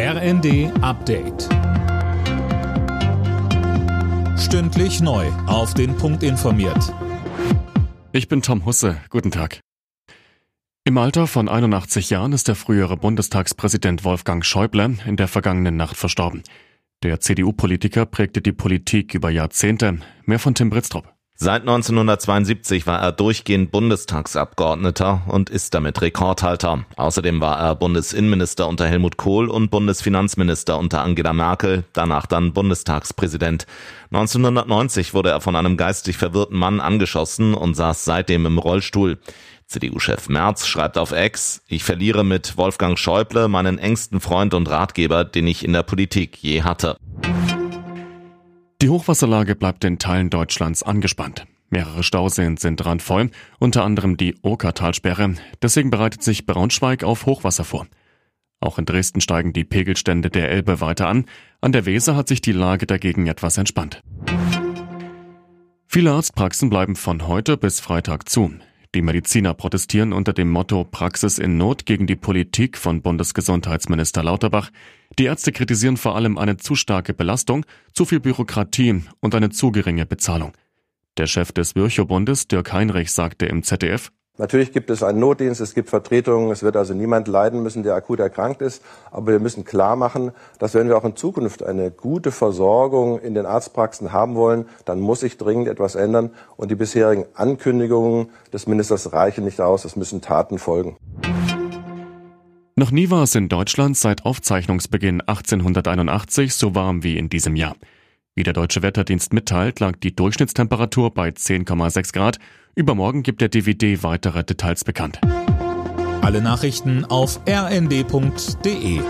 RND Update. Stündlich neu. Auf den Punkt informiert. Ich bin Tom Husse. Guten Tag. Im Alter von 81 Jahren ist der frühere Bundestagspräsident Wolfgang Schäuble in der vergangenen Nacht verstorben. Der CDU-Politiker prägte die Politik über Jahrzehnte. Mehr von Tim Britztrup. Seit 1972 war er durchgehend Bundestagsabgeordneter und ist damit Rekordhalter. Außerdem war er Bundesinnenminister unter Helmut Kohl und Bundesfinanzminister unter Angela Merkel, danach dann Bundestagspräsident. 1990 wurde er von einem geistig verwirrten Mann angeschossen und saß seitdem im Rollstuhl. CDU-Chef Merz schreibt auf Ex, ich verliere mit Wolfgang Schäuble meinen engsten Freund und Ratgeber, den ich in der Politik je hatte. Die Hochwasserlage bleibt in Teilen Deutschlands angespannt. Mehrere Stauseen sind randvoll, unter anderem die Okertalsperre. Deswegen bereitet sich Braunschweig auf Hochwasser vor. Auch in Dresden steigen die Pegelstände der Elbe weiter an. An der Weser hat sich die Lage dagegen etwas entspannt. Viele Arztpraxen bleiben von heute bis Freitag zu. Die Mediziner protestieren unter dem Motto Praxis in Not gegen die Politik von Bundesgesundheitsminister Lauterbach. Die Ärzte kritisieren vor allem eine zu starke Belastung, zu viel Bürokratie und eine zu geringe Bezahlung. Der Chef des Virchow-Bundes, Dirk Heinrich, sagte im ZDF, Natürlich gibt es einen Notdienst, es gibt Vertretungen, es wird also niemand leiden müssen, der akut erkrankt ist. Aber wir müssen klar machen, dass wenn wir auch in Zukunft eine gute Versorgung in den Arztpraxen haben wollen, dann muss sich dringend etwas ändern. Und die bisherigen Ankündigungen des Ministers reichen nicht aus, es müssen Taten folgen. Noch nie war es in Deutschland seit Aufzeichnungsbeginn 1881 so warm wie in diesem Jahr. Wie der Deutsche Wetterdienst mitteilt, lag die Durchschnittstemperatur bei 10,6 Grad. Übermorgen gibt der DVD weitere Details bekannt. Alle Nachrichten auf rnd.de